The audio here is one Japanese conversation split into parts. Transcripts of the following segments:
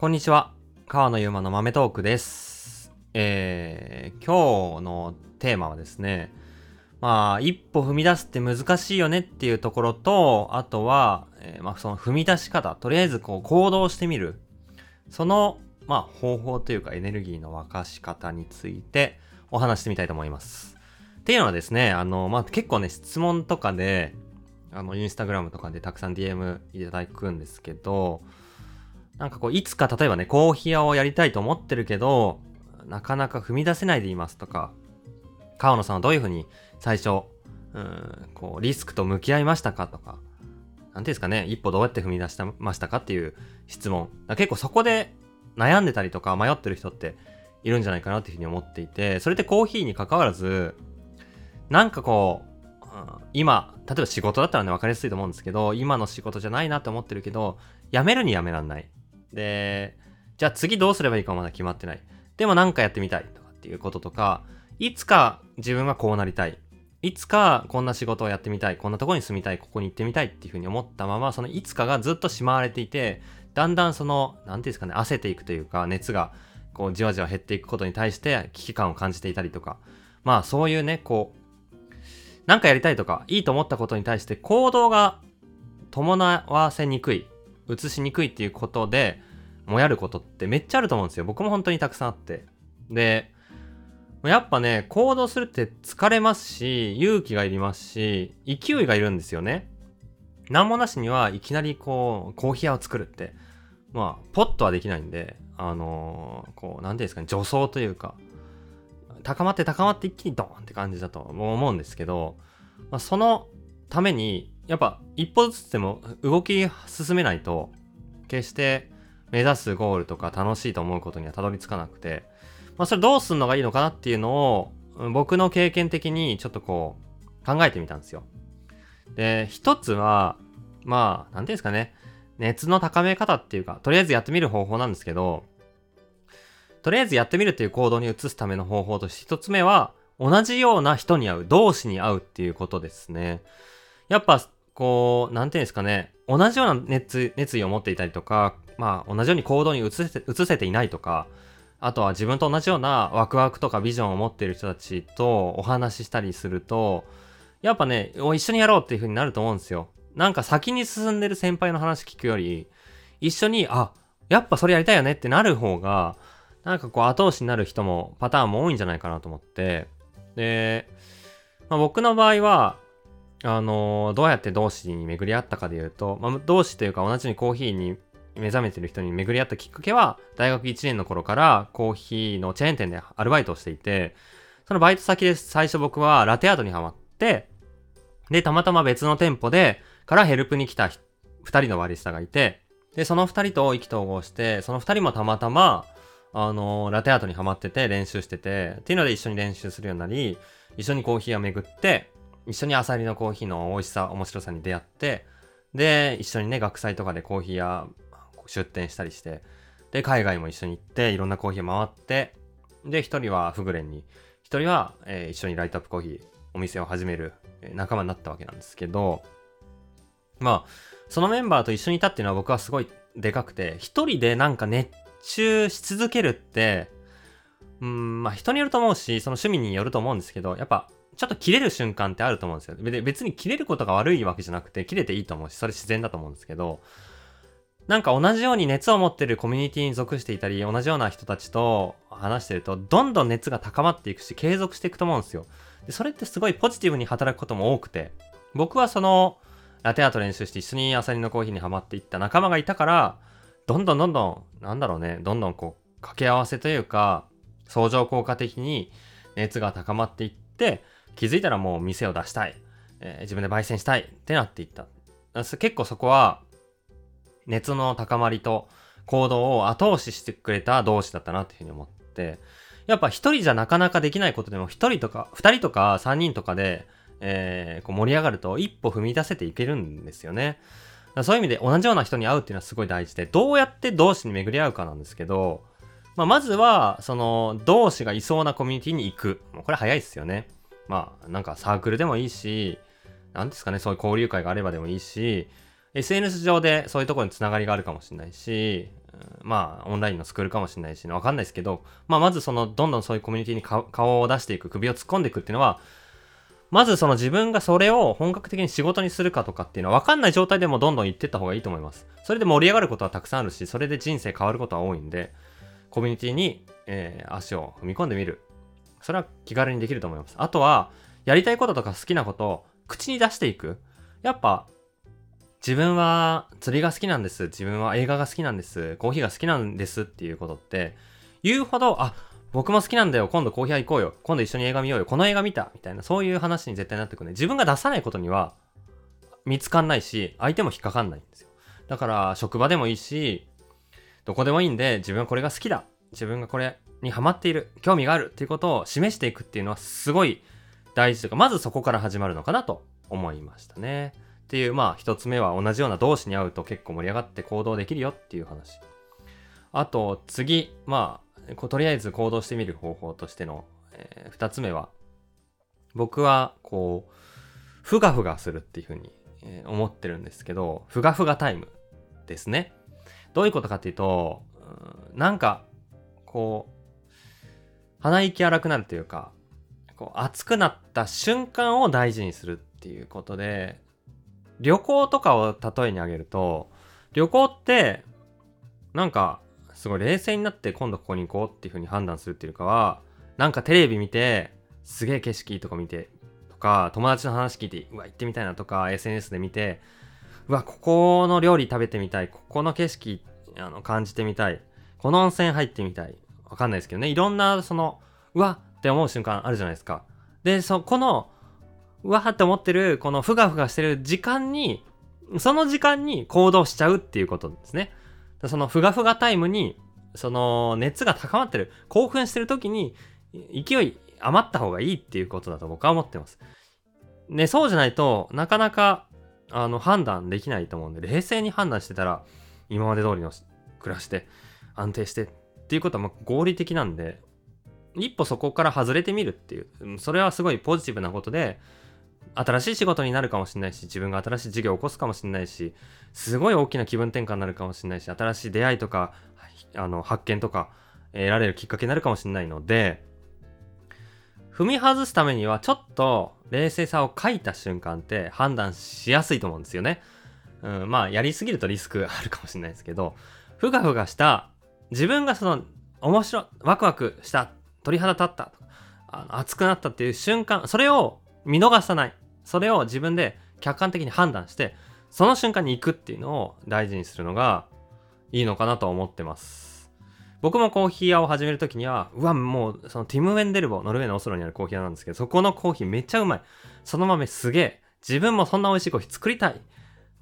こんにちは。川野ゆうまの豆トークです。えー、今日のテーマはですね、まあ、一歩踏み出すって難しいよねっていうところと、あとは、えーまあ、その踏み出し方、とりあえずこう行動してみる。その、まあ、方法というかエネルギーの沸かし方についてお話してみたいと思います。っていうのはですね、あの、まあ、結構ね、質問とかで、あの、インスタグラムとかでたくさん DM いただくんですけど、なんかこう、いつか例えばね、コーヒー屋をやりたいと思ってるけど、なかなか踏み出せないでいますとか、川野さんはどういうふうに最初、うん、こう、リスクと向き合いましたかとか、なんていうんですかね、一歩どうやって踏み出したましたかっていう質問。だ結構そこで悩んでたりとか迷ってる人っているんじゃないかなっていうふうに思っていて、それってコーヒーに関わらず、なんかこう、今、例えば仕事だったらね、分かりやすいと思うんですけど、今の仕事じゃないなって思ってるけど、辞めるに辞めらんない。で、じゃあ次どうすればいいかまだ決まってない。でもなんかやってみたいとかっていうこととか、いつか自分はこうなりたい。いつかこんな仕事をやってみたい。こんなとこに住みたい。ここに行ってみたいっていうふうに思ったまま、そのいつかがずっとしまわれていて、だんだんその、なんていうんですかね、焦っていくというか、熱がこうじわじわ減っていくことに対して危機感を感じていたりとか、まあそういうね、こう、なんかやりたいとか、いいと思ったことに対して行動が伴わせにくい、移しにくいっていうことで、もやることってめっちゃあると思うんですよ。僕も本当にたくさんあって。で、やっぱね、行動するって疲れますし、勇気がいりますし、勢いがいるんですよね。なんもなしにはいきなりこう、コーヒー屋を作るって、まあ、ポッとはできないんで、あのーこう、なんていうんですかね、助走というか、高まって高まって一気にドーンって感じだと思うんですけど、まあ、そのために、やっぱ一歩ずつでも動き進めないと、決して目指すゴールとか楽しいと思うことにはたどり着かなくて、まあそれどうすんのがいいのかなっていうのを、僕の経験的にちょっとこう、考えてみたんですよ。で、一つは、まあ、なんていうんですかね、熱の高め方っていうか、とりあえずやってみる方法なんですけど、とりあえずやってみるっていう行動に移すための方法として一つ目は、同じような人に会う、同士に会うっていうことですね。やっぱ、こう、なんていうんですかね、同じような熱熱意を持っていたりとか、まあ、同じように行動に移せ移せていないとか、あとは自分と同じようなワクワクとかビジョンを持っている人たちとお話ししたりすると、やっぱね、一緒にやろうっていう風になると思うんですよ。なんか先に進んでる先輩の話聞くより、一緒に、あ、やっぱそれやりたいよねってなる方が、なんかこう後押しになる人も、パターンも多いんじゃないかなと思って。で、まあ、僕の場合は、あのどうやって同志に巡り合ったかで言うと、まあ、同志というか同じようにコーヒーに目覚めてる人に巡り合ったきっかけは、大学1年の頃からコーヒーのチェーン店でアルバイトをしていて、そのバイト先で最初僕はラテアートにハマって、で、たまたま別の店舗で、からヘルプに来た2人のバリスタがいて、で、その2人と意気投合して、その2人もたまたま、あのラテアートにハマってて練習してて、っていうので一緒に練習するようになり、一緒にコーヒーを巡って、一緒にアサリのコーヒーの美味しさ、面白さに出会って、で、一緒にね、学祭とかでコーヒー屋出店したりして、で、海外も一緒に行って、いろんなコーヒー回って、で、一人はフグレンに、一人は、えー一緒にライトアップコーヒー、お店を始める、え仲間になったわけなんですけど、まあ、そのメンバーと一緒にいたっていうのは僕はすごいでかくて、一人でなんか熱中し続けるって、うん、まあ人によると思うし、その趣味によると思うんですけど、やっぱ、ちょっと切れる瞬間ってあると思うんですよ。別に切れることが悪いわけじゃなくて、切れていいと思うし、それ自然だと思うんですけど、なんか同じように熱を持ってるコミュニティに属していたり、同じような人たちと話してると、どんどん熱が高まっていくし、継続していくと思うんですよ。でそれってすごいポジティブに働くことも多くて、僕はその、ラテアート練習して一緒にアサリのコーヒーにハマっていった仲間がいたから、どんどんどんどん、なんだろうね、どんどんこう、掛け合わせというか、相乗効果的に熱が高まっていって、気づいたらもう店を出したい、えー自分で焙煎したいってなっていった。結構そこは、熱の高まりと行動を後押ししてくれた同士だったなっていうふうに思って、やっぱ一人じゃなかなかできないことでも一人とか、二人とか三人とかで、えーこう盛り上がると一歩踏み出せていけるんですよね。そういう意味で同じような人に会うっていうのはすごい大事で、どうやって同士に巡り合うかなんですけど、まあ、まずは、その、同士がいそうなコミュニティに行く。これ早いっすよね。まあ、なんかサークルでもいいし、なんですかね、そういう交流会があればでもいいし、SNS 上でそういうところにつながりがあるかもしれないし、まあ、オンラインのスクールかもしれないし、わかんないですけど、まあ、まずその、どんどんそういうコミュニティに顔を出していく、首を突っ込んでいくっていうのは、まずその自分がそれを本格的に仕事にするかとかっていうのは分かんない状態でもどんどん言ってった方がいいと思います。それで盛り上がることはたくさんあるし、それで人生変わることは多いんで、コミュニティに、えー、足を踏み込んでみる。それは気軽にできると思います。あとは、やりたいこととか好きなことを口に出していく。やっぱ、自分は釣りが好きなんです。自分は映画が好きなんです。コーヒーが好きなんですっていうことって、言うほど、あ、僕も好きなんだよ。今度コーヒー屋行こうよ。今度一緒に映画見ようよ。この映画見た。みたいな、そういう話に絶対なってくるね。自分が出さないことには見つかんないし、相手も引っかかんないんですよ。だから、職場でもいいし、どこでもいいんで、自分はこれが好きだ。自分がこれにハマっている。興味があるっていうことを示していくっていうのはすごい大事というか、まずそこから始まるのかなと思いましたね。っていう、まあ、一つ目は同じような同士に会うと結構盛り上がって行動できるよっていう話。あと、次、まあ、とりあえず行動してみる方法としての、えー、二つ目は、僕は、こう、ふがふがするっていうふうに、えー、思ってるんですけど、ふがふがタイムですね。どういうことかっていうと、うんなんか、こう、鼻息荒くなるというか、こう熱くなった瞬間を大事にするっていうことで、旅行とかを例えに挙げると、旅行って、なんか、すごい冷静になって今度ここに行こうっていう風に判断するっていうかは、なんかテレビ見て、すげえ景色いいとこ見て、とか、友達の話聞いて、うわ、行ってみたいなとか、SNS で見て、うわ、ここの料理食べてみたい、ここの景色、あの、感じてみたい、この温泉入ってみたい、わかんないですけどね、いろんな、その、うわって思う瞬間あるじゃないですか。で、そ、この、うわーって思ってる、このふがふがしてる時間に、その時間に行動しちゃうっていうことですね。そのふがふがタイムに、その熱が高まってる、興奮してる時に、勢い余った方がいいっていうことだと僕は思ってます。ね、そうじゃないとなかなか、あの、判断できないと思うんで、冷静に判断してたら、今まで通りの暮らして、安定してっていうことはま合理的なんで、一歩そこから外れてみるっていう、それはすごいポジティブなことで、新しい仕事になるかもしれないし、自分が新しい事業を起こすかもしれないし、すごい大きな気分転換になるかもしれないし、新しい出会いとか、あの、発見とか、得られるきっかけになるかもしれないので、踏み外すためにはちょっと冷静さを書いた瞬間って判断しやすいと思うんですよね。うん、まあ、やりすぎるとリスクあるかもしれないですけど、ふがふがした、自分がその、面白、ワクワクした、鳥肌立った、あの熱くなったっていう瞬間、それを見逃さない。それを自分で客観的に判断して、その瞬間に行くっていうのを大事にするのがいいのかなと思ってます。僕もコーヒー屋を始めるときには、うわ、もう、そのティム・ウェンデルボ、ノルウェーのオスロにあるコーヒー屋なんですけど、そこのコーヒーめっちゃうまい。その豆すげえ。自分もそんな美味しいコーヒー作りたい。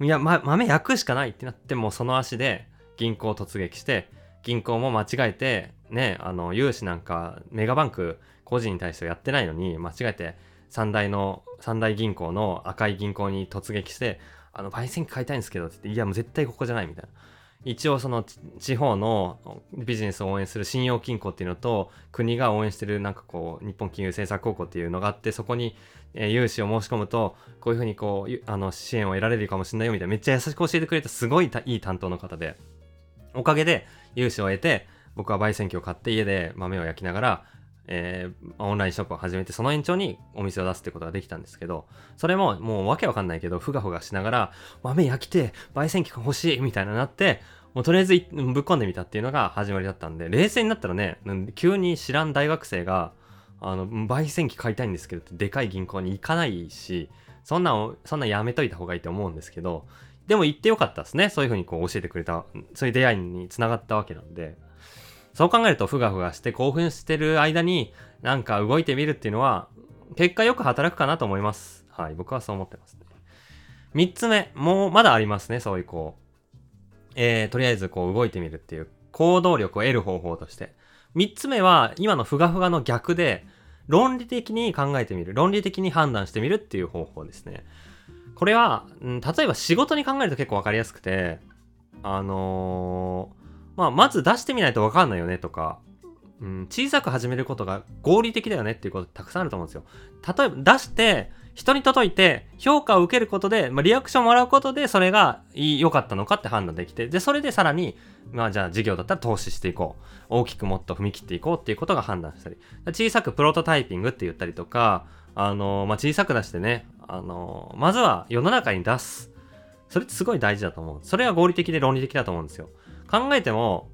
いや、ま、豆焼くしかないってなって、もうその足で銀行突撃して、銀行も間違えて、ね、あの、融資なんか、メガバンク個人に対してやってないのに、間違えて、三大の、三大銀行の赤い銀行に突撃して、あの、焙煎機買いたいんですけどって言って、いや、もう絶対ここじゃないみたいな。一応その地方のビジネスを応援する信用金庫っていうのと国が応援してるなんかこう日本金融政策高校っていうのがあってそこに融資を申し込むとこういうふうにこうあの支援を得られるかもしれないよみたいなめっちゃ優しく教えてくれたすごいいい担当の方でおかげで融資を得て僕は焙煎機を買って家で豆を焼きながらえー、オンラインショップを始めて、その延長にお店を出すってことができたんですけど、それももうわけわかんないけど、ふがふがしながら、豆焼きて、焙煎機が欲しいみたいななって、もうとりあえずぶっ込んでみたっていうのが始まりだったんで、冷静になったらね、急に知らん大学生が、あの、焙煎機買いたいんですけどって、でかい銀行に行かないし、そんな、そんなやめといた方がいいと思うんですけど、でも行ってよかったですね。そういうふうにこう教えてくれた、そういう出会いにつながったわけなんで。そう考えるとふがふがして興奮してる間になんか動いてみるっていうのは結果よく働くかなと思います。はい、僕はそう思ってますね。三つ目、もうまだありますね、そういうこう、えー、とりあえずこう動いてみるっていう行動力を得る方法として。三つ目は今のふがふがの逆で論理的に考えてみる。論理的に判断してみるっていう方法ですね。これは、うん、例えば仕事に考えると結構わかりやすくて、あのまあ、まず出してみないとわかんないよねとか、うん、小さく始めることが合理的だよねっていうことたくさんあると思うんですよ。例えば出して、人に届いて評価を受けることで、まあ、リアクションをもらうことでそれが良かったのかって判断できてでそれでさらにまあじゃあ事業だったら投資していこう。大きくもっと踏み切っていこうっていうことが判断したり。小さくプロトタイピングって言ったりとかあのまあ、小さく出してねあのまずは世の中に出す。それってすごい大事だと思う。それは合理的で論理的だと思うんですよ。考えても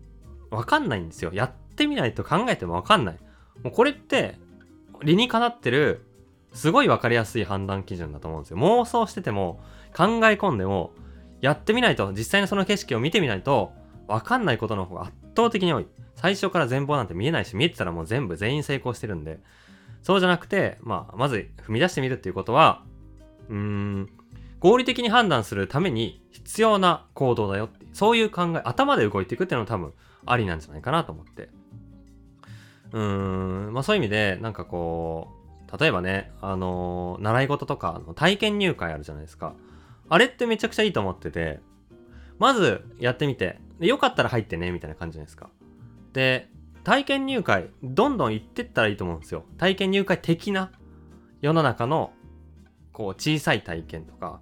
わかんないんですよやってみないと考えてもわかんないもうこれって理にかなってるすごい分かりやすい判断基準だと思うんですよ。妄想してても、考え込んでも、やってみないと、実際にその景色を見てみないと、分かんないことの方が圧倒的に多い。最初から全貌なんて見えないし、見えてたらもう全部全員成功してるんで、そうじゃなくて、まあ、まず踏み出してみるっていうことは、うーん、合理的に判断するために必要な行動だよって、そういう考え、頭で動いていくっていうのは多分ありなんじゃないかなと思って。うーん、まあそういう意味で、なんかこう、例えばね、あのー、習い事とかの体験入会あるじゃないですか。あれってめちゃくちゃいいと思ってて、まずやってみて、でよかったら入ってね、みたいな感じじゃないですか。で、体験入会、どんどん行ってったらいいと思うんですよ。体験入会的な世の中の、こう、小さい体験とか、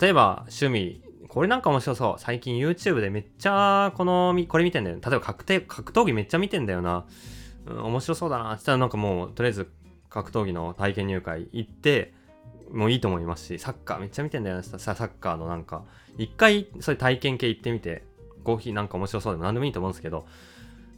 例えば趣味、これなんか面白そう。最近 YouTube でめっちゃ、この、これ見てんだよ。例えば格格闘技めっちゃ見てんだよな。うん、面白そうだな。って言ったらなんかもう、とりあえず格闘技の体験入会行ってもういいと思いますし、サッカーめっちゃ見てんだよな、サッカーのなんか、一回そういう体験系行ってみて、コーヒーなんか面白そうでも何でもいいと思うんですけど、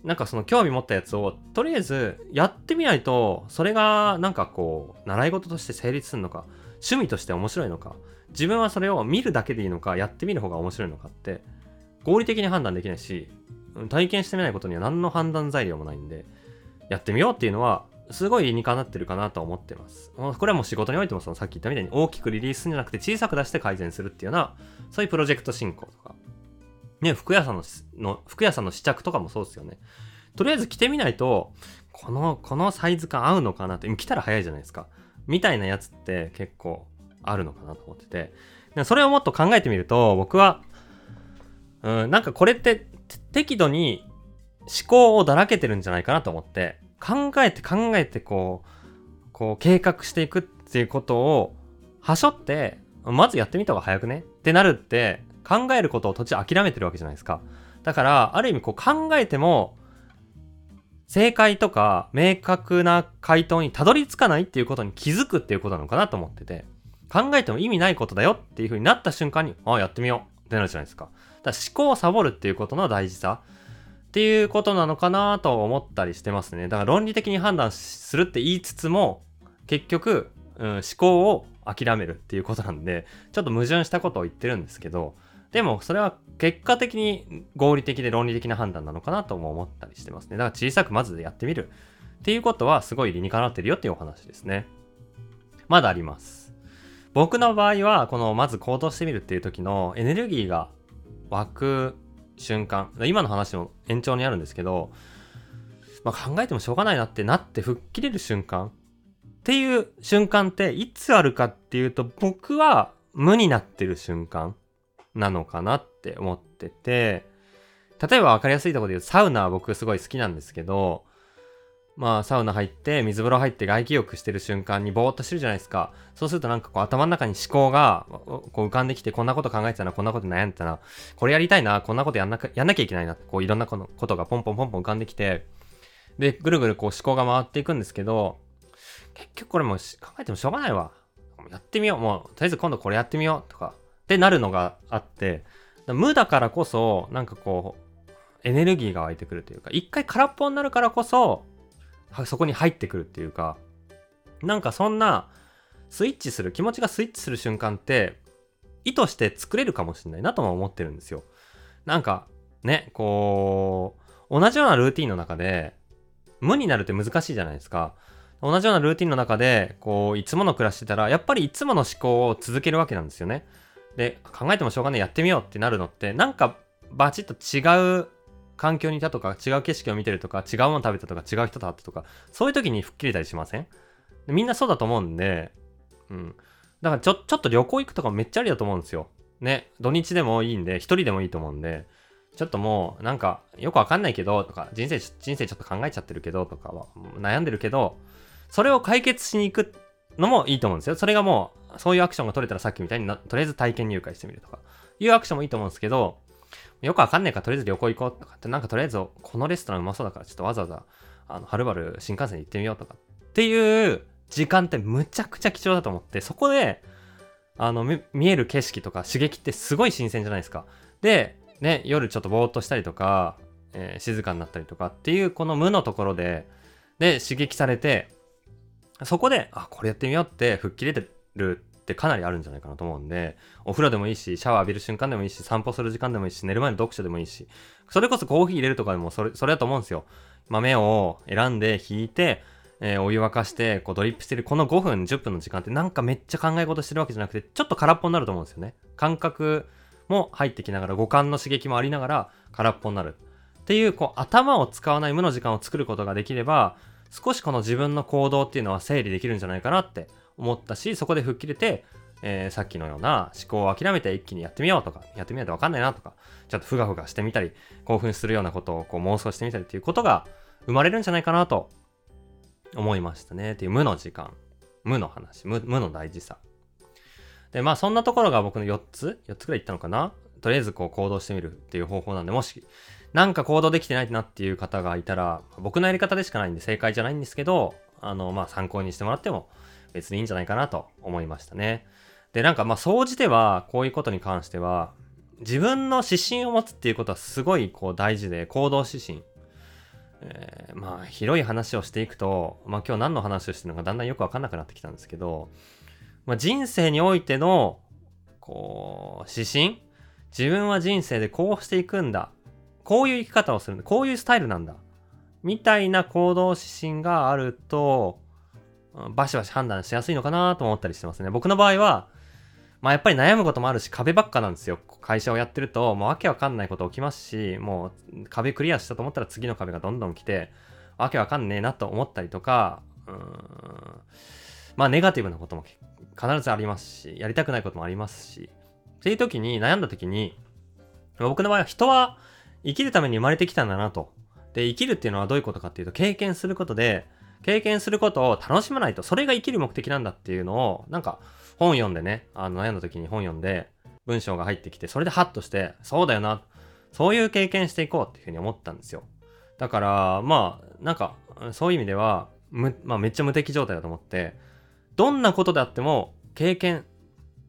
なんかその興味持ったやつを、とりあえずやってみないと、それがなんかこう、習い事として成立するのか、趣味として面白いのか、自分はそれを見るだけでいいのか、やってみる方が面白いのかって、合理的に判断できないし、体験してみないことには何の判断材料もないんで、やってみようっていうのは、すごい理にかなってるかなと思ってます。これはもう仕事においてもそのさっき言ったみたいに大きくリリースするんじゃなくて小さく出して改善するっていうような、そういうプロジェクト進行とか。ね、服屋さんの、の服屋さんの試着とかもそうですよね。とりあえず着てみないと、この、このサイズ感合うのかなって、着たら早いじゃないですか。みたいなやつって結構あるのかなと思ってて。それをもっと考えてみると、僕は、うん、なんかこれって適度に思考をだらけてるんじゃないかなと思って、考えて考えてこう、こう計画していくっていうことを、はしょって、まずやってみた方が早くね？ってなるって、考えることを途中諦めてるわけじゃないですか。だから、ある意味こう考えても、正解とか明確な回答にたどり着かないっていうことに気づくっていうことなのかなと思ってて、考えても意味ないことだよっていう風になった瞬間に、ああ、やってみようってなるじゃないですか。だから思考をサボるっていうことの大事さ。っていうことなのかなと思ったりしてますね。だから論理的に判断するって言いつつも、結局、うん、思考を諦めるっていうことなんで、ちょっと矛盾したことを言ってるんですけど、でもそれは結果的に合理的で論理的な判断なのかなとも思ったりしてますね。だから小さくまずやってみるっていうことはすごい理にかなってるよっていうお話ですね。まだあります。僕の場合は、このまず行動してみるっていう時のエネルギーが湧く瞬間今の話の延長にあるんですけど、まあ、考えてもしょうがないなってなって吹っ切れる瞬間っていう瞬間っていつあるかっていうと僕は無になってる瞬間なのかなって思ってて例えば分かりやすいところで言うとサウナは僕すごい好きなんですけどまあサウナ入って水風呂入って外気浴してる瞬間にぼーっとしてるじゃないですか。そうするとなんかこう頭の中に思考がこう浮かんできてこんなこと考えてたなこんなこと悩んでたなこれやりたいなこんなことやんなやんなきゃいけないなこういろんなことがポンポンポンポン浮かんできてでぐるぐるこう思考が回っていくんですけど結局これも考えてもしょうがないわ。やってみよう。もうとりあえず今度これやってみようとかってなるのがあって無だからこそなんかこうエネルギーが湧いてくるというか一回空っぽになるからこそそこに入ってくるっていうか、なんかそんなスイッチする、気持ちがスイッチする瞬間って、意図して作れるかもしれないなとも思ってるんですよ。なんか、ね、こう、同じようなルーティンの中で、無になるって難しいじゃないですか。同じようなルーティンの中で、こう、いつもの暮らしてたら、やっぱりいつもの思考を続けるわけなんですよね。で、考えてもしょうがない、やってみようってなるのって、なんか、バチッと違う環境にいたとか、違う景色を見てるとか、違うもの食べたとか、違う人と会ったとか、そういう時に吹っ切れたりしません？みんなそうだと思うんで、うん。だからちょ、ちょっと旅行行くとかめっちゃありだと思うんですよ。ね。土日でもいいんで、一人でもいいと思うんで、ちょっともう、なんか、よくわかんないけど、とか、人生、人生ちょっと考えちゃってるけど、とかは、悩んでるけど、それを解決しに行くのもいいと思うんですよ。それがもう、そういうアクションが取れたらさっきみたいにな、とりあえず体験入会してみるとか、いうアクションもいいと思うんですけど、よくわかんないからとりあえず旅行行こうとかって、なんかとりあえずこのレストランうまそうだからちょっとわざわざ、あの、はるばる新幹線で行ってみようとかっていう時間ってむちゃくちゃ貴重だと思って、そこで、あの、見える景色とか刺激ってすごい新鮮じゃないですか。で、ね、夜ちょっとぼーっとしたりとか、えー、静かになったりとかっていうこの無のところで、で、刺激されて、そこで、あ、これやってみようって吹っ切れてるってかなりあるんじゃないかなと思うんで、お風呂でもいいし、シャワー浴びる瞬間でもいいし、散歩する時間でもいいし、寝る前の読書でもいいし、それこそコーヒー入れるとかでもそれ、それだと思うんですよ。豆を選んで引いて、えー、お湯沸かして、こうドリップしてるこの5分、10分の時間ってなんかめっちゃ考え事してるわけじゃなくて、ちょっと空っぽになると思うんですよね。感覚も入ってきながら、五感の刺激もありながら空っぽになる。っていう、こう頭を使わない無の時間を作ることができれば、少しこの自分の行動っていうのは整理できるんじゃないかなって思ったし、そこで吹っ切れて、えー、さっきのような思考を諦めて一気にやってみようとか、やってみないとわかんないなとか、ちょっとふがふがしてみたり、興奮するようなことをこう妄想してみたりっていうことが生まれるんじゃないかなと思いましたね。っていう無の時間、無の話、無無の大事さ。で、まあそんなところが僕の4つ ?4 つくらい言ったのかな？とりあえずこう行動してみるっていう方法なんで、もしなんか行動できてないなっていう方がいたら、僕のやり方でしかないんで正解じゃないんですけど、あの、まあ参考にしてもらっても別にいいんじゃないかなと思いましたね。で、なんかまあ総じてはこういうことに関しては、自分の指針を持つっていうことはすごいこう大事で、行動指針。えー、まあ広い話をしていくと、まあ今日何の話をしてるのかだんだんよくわかんなくなってきたんですけど、まあ人生においての、こう、指針自分は人生でこうしていくんだ。こういう生き方をするんだ。こういうスタイルなんだ。みたいな行動指針があると、バシバシ判断しやすいのかなと思ったりしてますね。僕の場合は、まあやっぱり悩むこともあるし壁ばっかなんですよ。会社をやってると、もうわけわかんないこと起きますし、もう壁クリアしたと思ったら次の壁がどんどん来て、わけわかんねえなと思ったりとか、うん、まあネガティブなことも必ずありますし、やりたくないこともありますし、っていう時に、悩んだ時に、僕の場合は人は生きるために生まれてきたんだなと。で、生きるっていうのはどういうことかっていうと、経験することで、経験することを楽しまないと、それが生きる目的なんだっていうのを、なんか、本読んでね、あの悩んだ時に本読んで、文章が入ってきて、それでハッとして、そうだよな、そういう経験していこうっていうふうに思ったんですよ。だから、まあ、なんか、そういう意味では、むまあ、めっちゃ無敵状態だと思って、どんなことであっても、経験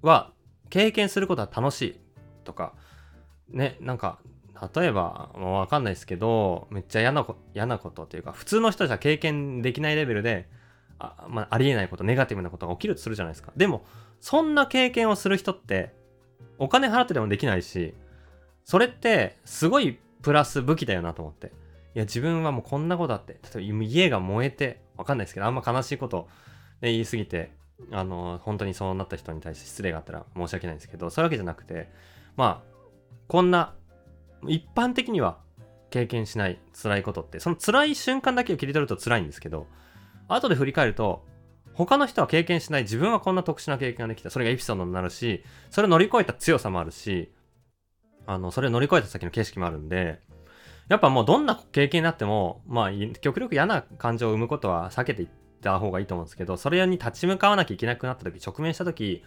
は、経験することは楽しいとか、ね、なんか、例えば、もうわかんないですけど、めっちゃ嫌なこと嫌なことっていうか、普通の人じゃ経験できないレベルで、あ,、まあ、ありえないこと、ネガティブなことが起きるとするじゃないですか。でも、そんな経験をする人って、お金払ってでもできないし、それって、すごいプラス武器だよなと思って。いや、自分はもうこんなことあって、例えば家が燃えて、わかんないですけど、あんま悲しいことで言い過ぎて、あの、本当にそうなった人に対して失礼があったら申し訳ないんですけど、そういうわけじゃなくて、まあ、こんな一般的には経験しない辛いことって、その辛い瞬間だけを切り取ると辛いんですけど、後で振り返ると、他の人は経験しない自分はこんな特殊な経験ができた。それがエピソードになるし、それを乗り越えた強さもあるし、あの、それを乗り越えた先の景色もあるんで、やっぱもうどんな経験になっても、まあ、極力嫌な感情を生むことは避けていった方がいいと思うんですけど、それに立ち向かわなきゃいけなくなった時、直面した時、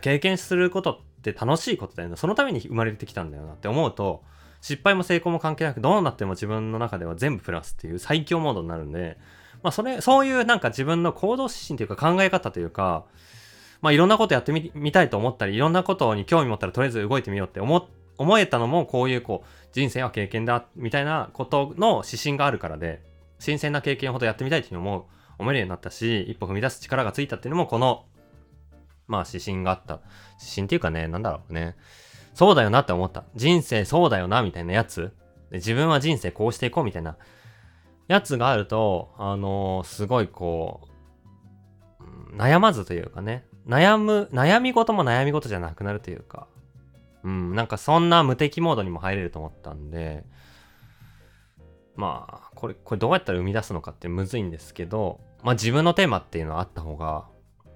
経験することって楽しいことだよな。そのために生まれてきたんだよなって思うと、失敗も成功も関係なく、どうなっても自分の中では全部プラスっていう最強モードになるんで、まあそれ、そういうなんか自分の行動指針というか考え方というか、まあいろんなことやってみ、たいと思ったり、いろんなことに興味持ったらとりあえず動いてみようって思、思えたのもこういうこう、人生は経験だ、みたいなことの指針があるからで、新鮮な経験ほどやってみたいっていうのも思えるようになったし、一歩踏み出す力がついたっていうのもこの、まあ指針があった。指針っていうかね、なんだろうね。そうだよなって思った。人生そうだよなみたいなやつ？自分は人生こうしていこうみたいなやつがあると、あのー、すごいこう、悩まずというかね、悩む、悩み事も悩み事じゃなくなるというか、うん、なんかそんな無敵モードにも入れると思ったんで、まあ、これ、これどうやったら生み出すのかってむずいんですけど、まあ自分のテーマっていうのはあった方が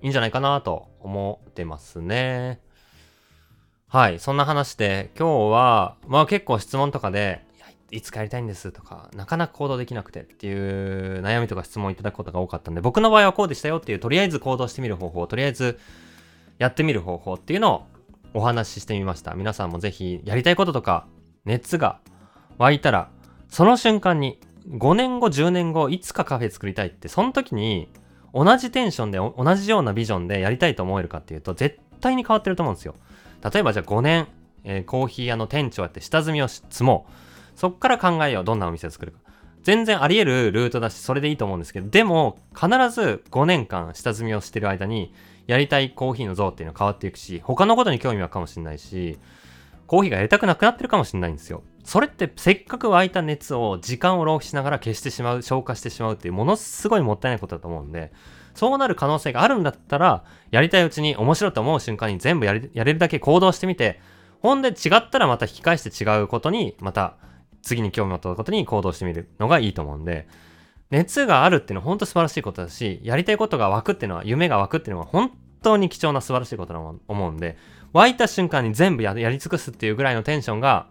いいんじゃないかなと思ってますね。はい、そんな話で、今日は、まあ結構質問とかで、い、つかやりたいんですとか、なかなか行動できなくてっていう悩みとか質問いただくことが多かったんで、僕の場合はこうでしたよっていう、とりあえず行動してみる方法、とりあえずやってみる方法っていうのをお話ししてみました。皆さんもぜひやりたいこととか、熱が湧いたら、その瞬間に5年後、10年後、いつかカフェ作りたいって、その時に同じテンションで同じようなビジョンでやりたいと思えるかっていうと、絶対に変わってると思うんですよ。例えばじゃあ5年、えー、コーヒー屋の店長やって下積みを積もう。そっから考えよう。どんなお店を作るか。全然あり得るルートだし、それでいいと思うんですけど、でも、必ず5年間下積みをしてる間に、やりたいコーヒーの像っていうのは変わっていくし、他のことに興味はかもしれないし、コーヒーがやりたくなくなってるかもしれないんですよ。それってせっかく湧いた熱を時間を浪費しながら消してしまう、消化してしまうっていうものすごいもったいないことだと思うんで、そうなる可能性があるんだったら、やりたいうちに面白いと思う瞬間に全部やれやれるだけ行動してみて、ほんで違ったらまた引き返して違うことに、また次に興味を持ったことに行動してみるのがいいと思うんで、熱があるっていうのは本当素晴らしいことだし、やりたいことが湧くっていうのは、夢が湧くっていうのは本当に貴重な素晴らしいことだと思うんで、湧いた瞬間に全部やり尽くすっていうぐらいのテンションが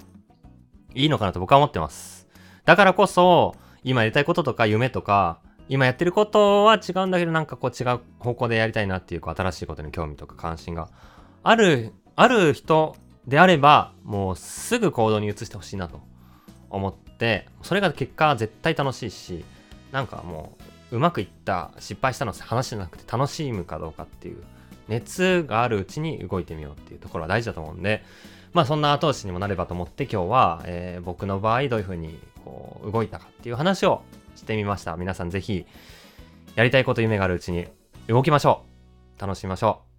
いいのかなと僕は思ってます。だからこそ、今やりたいこととか夢とか、今やってることは違うんだけど、なんかこう違う方向でやりたいなっていう、こう新しいことに興味とか関心がある、ある人であれば、もうすぐ行動に移してほしいなと思って、それが結果絶対楽しいし、なんかもう、うまくいった、失敗したの話じゃなくて楽しむかどうかっていう、熱があるうちに動いてみようっていうところは大事だと思うんで、まあそんな後押しにもなればと思って今日は、えー、僕の場合どういうふうにこう動いたかっていう話をしてみました。皆さんぜひ、やりたいこと夢があるうちに動きましょう楽しみましょう